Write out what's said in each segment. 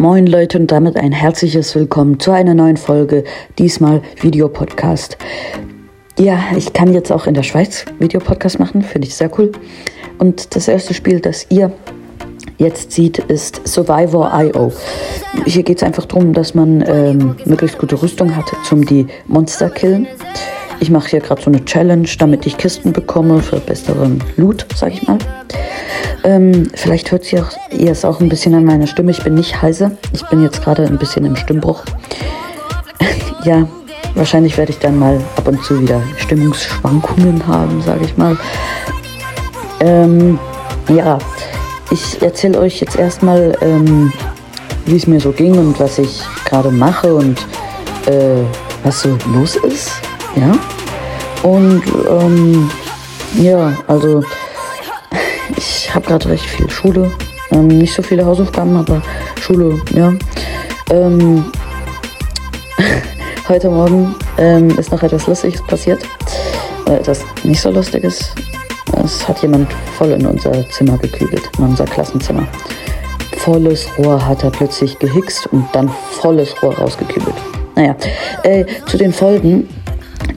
Moin Leute und damit ein herzliches Willkommen zu einer neuen Folge, diesmal Videopodcast. Ja, ich kann jetzt auch in der Schweiz Videopodcast machen, finde ich sehr cool. Und das erste Spiel, das ihr jetzt sieht, ist Survivor.io. Hier geht es einfach darum, dass man ähm, möglichst gute Rüstung hat, zum die Monster killen. Ich mache hier gerade so eine Challenge, damit ich Kisten bekomme für besseren Loot, sag ich mal. Ähm, vielleicht hört ihr, es auch ein bisschen an meiner Stimme. Ich bin nicht heiser. Ich bin jetzt gerade ein bisschen im Stimmbruch. ja, wahrscheinlich werde ich dann mal ab und zu wieder Stimmungsschwankungen haben, sage ich mal. Ähm, ja, ich erzähle euch jetzt erstmal, ähm, wie es mir so ging und was ich gerade mache und äh, was so los ist. Ja. Und ähm, ja, also ich habe gerade recht viel Schule. Ähm, nicht so viele Hausaufgaben, aber Schule, ja. Ähm, heute Morgen ähm, ist noch etwas Lustiges passiert. Äh, etwas nicht so Lustiges. Es hat jemand voll in unser Zimmer gekübelt, in unser Klassenzimmer. Volles Rohr hat er plötzlich gehixt und dann volles Rohr rausgekübelt. Naja, äh, zu den Folgen.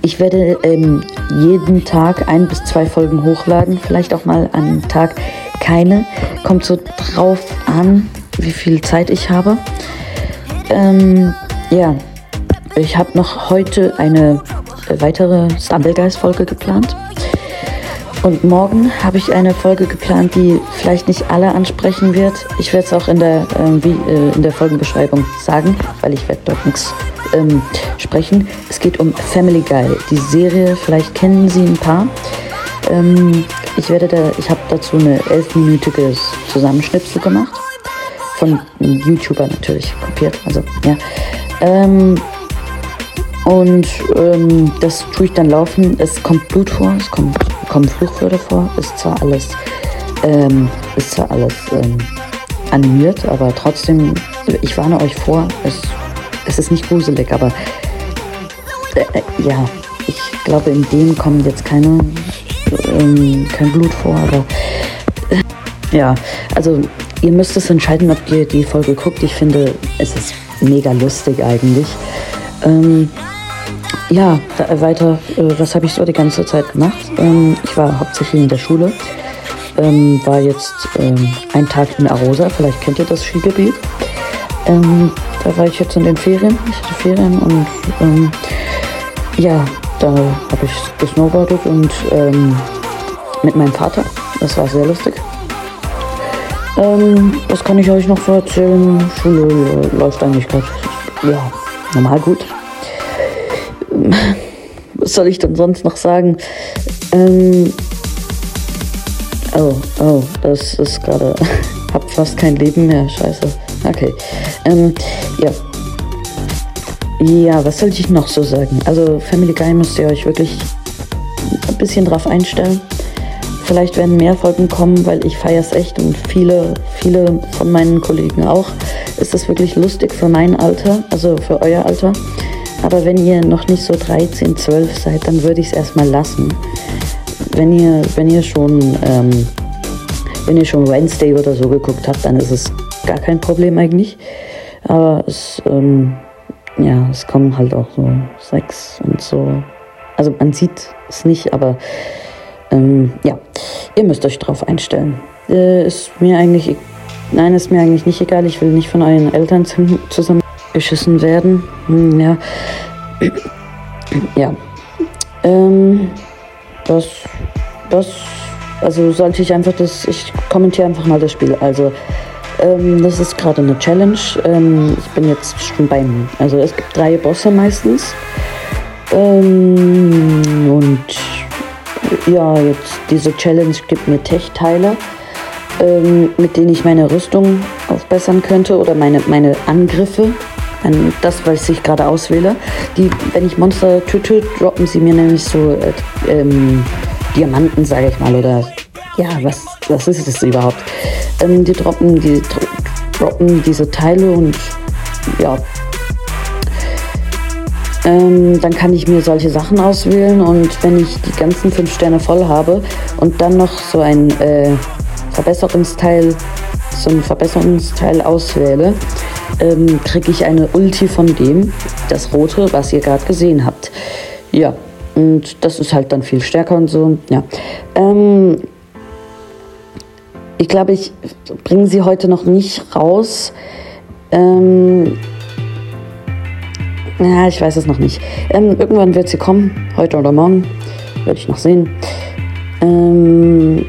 Ich werde ähm, jeden Tag ein bis zwei Folgen hochladen, vielleicht auch mal an Tag keine. Kommt so drauf an, wie viel Zeit ich habe. Ähm, ja, ich habe noch heute eine weitere Stumblegeist-Folge geplant. Und morgen habe ich eine Folge geplant, die vielleicht nicht alle ansprechen wird. Ich werde es auch in der, äh, wie, äh, in der Folgenbeschreibung sagen, weil ich werde dort nichts ähm, sprechen. Es geht um Family Guy, die Serie. Vielleicht kennen Sie ein paar. Ähm, ich werde da, ich habe dazu eine elfminütige Zusammenschnipsel gemacht von YouTuber natürlich kopiert. Also ja. Ähm, und ähm, das tue ich dann laufen. Es kommt Blut vor, es kommt, kommen Fluchwörter vor. Ist zwar alles, ähm, ist zwar alles ähm, animiert, aber trotzdem, ich warne euch vor, es, es ist nicht gruselig, aber äh, äh, ja, ich glaube, in dem kommen jetzt keine, ähm, kein Blut vor, aber äh, ja, also ihr müsst es entscheiden, ob ihr die Folge guckt. Ich finde, es ist mega lustig eigentlich. Ähm, ja, weiter, äh, was habe ich so die ganze Zeit gemacht? Ähm, ich war hauptsächlich in der Schule, ähm, war jetzt ähm, einen Tag in Arosa, vielleicht kennt ihr das Skigebiet. Ähm, da war ich jetzt in den Ferien, ich hatte Ferien und ähm, ja, da habe ich gesnowboardet und mit meinem Vater, das war sehr lustig. was kann ich euch noch so erzählen? Schule läuft eigentlich gerade, ja, normal gut was soll ich denn sonst noch sagen? Ähm, oh, oh, das ist gerade. hab fast kein Leben mehr. Scheiße. Okay. Ähm, ja. Ja, was soll ich noch so sagen? Also, Family Guy müsst ihr euch wirklich ein bisschen drauf einstellen. Vielleicht werden mehr Folgen kommen, weil ich feiere es echt und viele, viele von meinen Kollegen auch. Ist es wirklich lustig für mein Alter, also für euer Alter. Aber wenn ihr noch nicht so 13, 12 seid, dann würde ich es erstmal lassen. Wenn ihr, wenn ihr schon, ähm, wenn ihr schon Wednesday oder so geguckt habt, dann ist es gar kein Problem eigentlich. Aber es, ähm, ja, es kommen halt auch so Sex und so. Also man sieht es nicht, aber ähm, ja, ihr müsst euch drauf einstellen. Äh, ist mir eigentlich, nein, ist mir eigentlich nicht egal. Ich will nicht von euren Eltern zusammen beschissen werden. Hm, ja. ja. Ähm, das, das, also sollte ich einfach das, ich kommentiere einfach mal das Spiel. Also, ähm, das ist gerade eine Challenge. Ähm, ich bin jetzt schon beim, also es gibt drei Bosse meistens. Ähm, und ja, jetzt diese Challenge gibt mir Tech-Teile, ähm, mit denen ich meine Rüstung aufbessern könnte oder meine, meine Angriffe an das, was ich gerade auswähle. Die, wenn ich Monster töte, droppen sie mir nämlich so äh, ähm, Diamanten, sage ich mal, oder ja, was, was ist das überhaupt? Ähm, die droppen, die droppen diese Teile und ja. Ähm, dann kann ich mir solche Sachen auswählen und wenn ich die ganzen fünf Sterne voll habe und dann noch so ein äh, Verbesserungsteil, ein Verbesserungsteil auswähle, ähm, kriege ich eine Ulti von dem, das rote, was ihr gerade gesehen habt. Ja, und das ist halt dann viel stärker und so. Ja. Ähm, ich glaube, ich bringe sie heute noch nicht raus. Ähm, ja, ich weiß es noch nicht. Ähm, irgendwann wird sie kommen, heute oder morgen. Werde ich noch sehen. Ähm,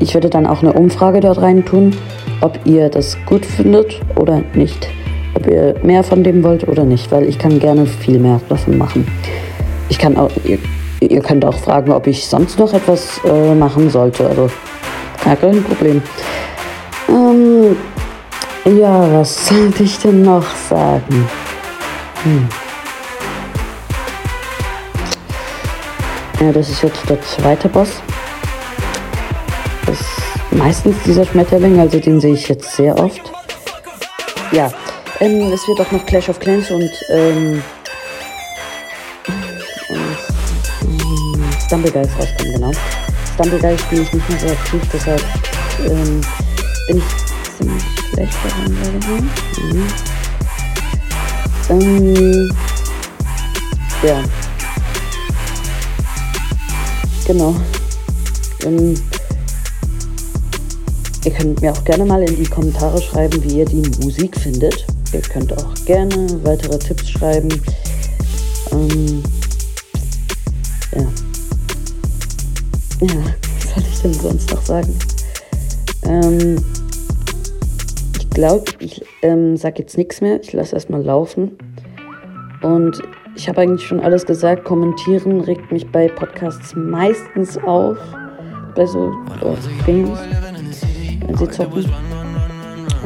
ich werde dann auch eine Umfrage dort rein tun, ob ihr das gut findet oder nicht. Ob ihr mehr von dem wollt oder nicht, weil ich kann gerne viel mehr davon machen. Ich kann auch, ihr, ihr könnt auch fragen, ob ich sonst noch etwas äh, machen sollte. Also, kein Problem. Ähm, ja, was sollte ich denn noch sagen? Hm. Ja, das ist jetzt der zweite Boss. Meistens dieser Schmetterling, also den sehe ich jetzt sehr oft. Ja, ähm, es wird auch noch Clash of Clans und, ähm, und Stumbleguys rauskommen, genau. Stumbleguys spiele ich nicht mehr so aktiv, deshalb ähm, bin ich ziemlich schlecht daran. Mhm. Ähm, ja. Genau. Ähm, ihr könnt mir auch gerne mal in die Kommentare schreiben, wie ihr die Musik findet. Ihr könnt auch gerne weitere Tipps schreiben. Ähm, ja. Ja, was soll ich denn sonst noch sagen? Ähm, ich glaube, ich ähm, sage jetzt nichts mehr. Ich lasse erstmal laufen. Und ich habe eigentlich schon alles gesagt. Kommentieren regt mich bei Podcasts meistens auf. Bei so wenn sie zocken.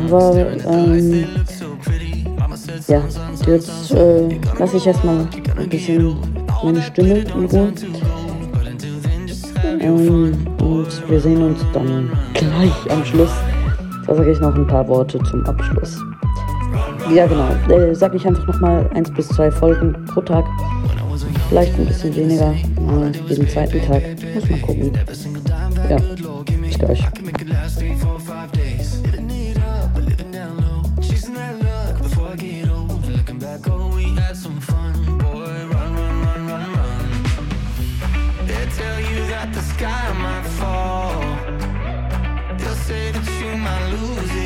Aber ähm, ja, jetzt äh, lasse ich erstmal ein bisschen meine Stimme in Ruhe. Ähm, und wir sehen uns dann gleich am Schluss. Da sage ich noch ein paar Worte zum Abschluss. Ja, genau. Äh, sag ich einfach nochmal eins bis zwei Folgen pro Tag. Vielleicht ein bisschen weniger, äh, jeden zweiten Tag. Muss mal gucken. Ja, bis gleich. I losing?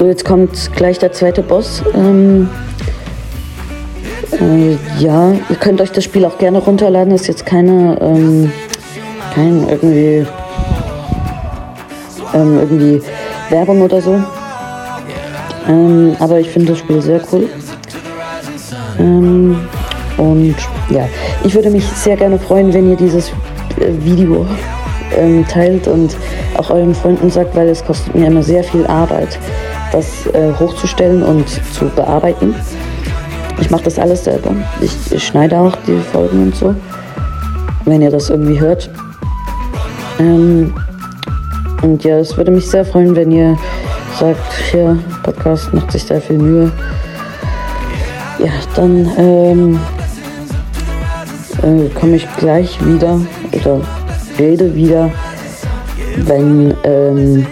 So, jetzt kommt gleich der zweite Boss. Ähm, äh, ja, ihr könnt euch das Spiel auch gerne runterladen. Ist jetzt keine, ähm, kein irgendwie, ähm, irgendwie Werbung oder so. Ähm, aber ich finde das Spiel sehr cool. Ähm, und ja, ich würde mich sehr gerne freuen, wenn ihr dieses äh, Video ähm, teilt und auch euren Freunden sagt, weil es kostet mir immer sehr viel Arbeit, das äh, hochzustellen und zu bearbeiten. Ich mache das alles selber. Ich, ich schneide auch die Folgen und so, wenn ihr das irgendwie hört. Ähm, und ja, es würde mich sehr freuen, wenn ihr sagt, hier, Podcast macht sich sehr viel Mühe. Ja, dann ähm, äh, komme ich gleich wieder oder rede wieder, wenn, ähm,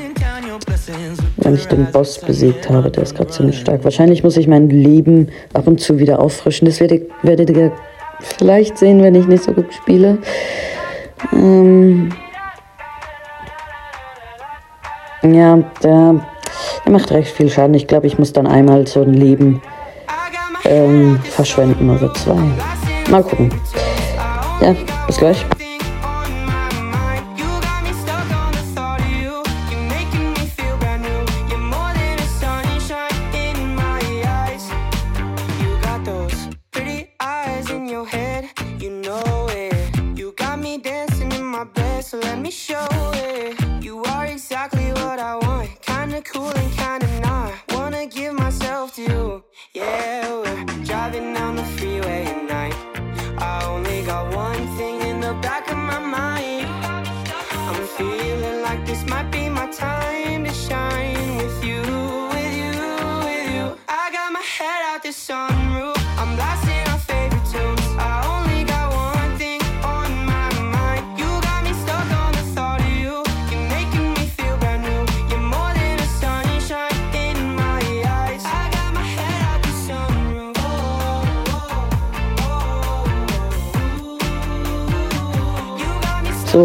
wenn ich den Boss besiegt habe. Der ist gerade ziemlich stark. Wahrscheinlich muss ich mein Leben ab und zu wieder auffrischen. Das werdet, werdet ihr vielleicht sehen, wenn ich nicht so gut spiele. Ähm, ja, der, der macht recht viel Schaden. Ich glaube, ich muss dann einmal so ein Leben ähm, verschwenden oder zwei. Mal gucken. Ja, bis gleich.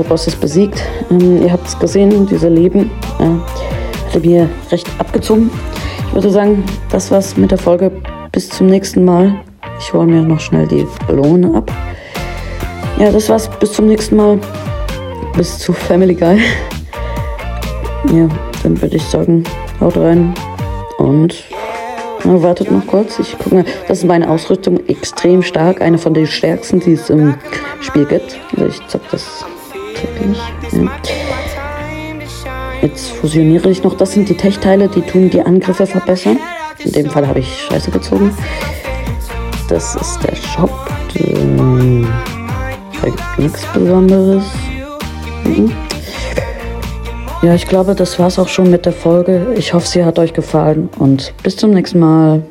Boss ist besiegt. Ähm, ihr habt es gesehen, diese Leben äh, hatte mir recht abgezogen. Ich würde sagen, das war's mit der Folge. Bis zum nächsten Mal. Ich hole mir noch schnell die Ballone ab. Ja, das war's. Bis zum nächsten Mal. Bis zu Family Guy. Ja, dann würde ich sagen, haut rein. Und na, wartet noch kurz. Ich gucke mal. Das ist meine Ausrüstung extrem stark. Eine von den stärksten, die es im Spiel gibt. Also ich zock das täglich. Ja. Jetzt fusioniere ich noch. Das sind die Tech-Teile, die tun die Angriffe verbessern. In dem Fall habe ich Scheiße gezogen. Das ist der Shop. Ähm, Da gibt nichts Besonderes. Mhm. Ja, ich glaube, das war's auch schon mit der Folge. Ich hoffe, sie hat euch gefallen und bis zum nächsten Mal.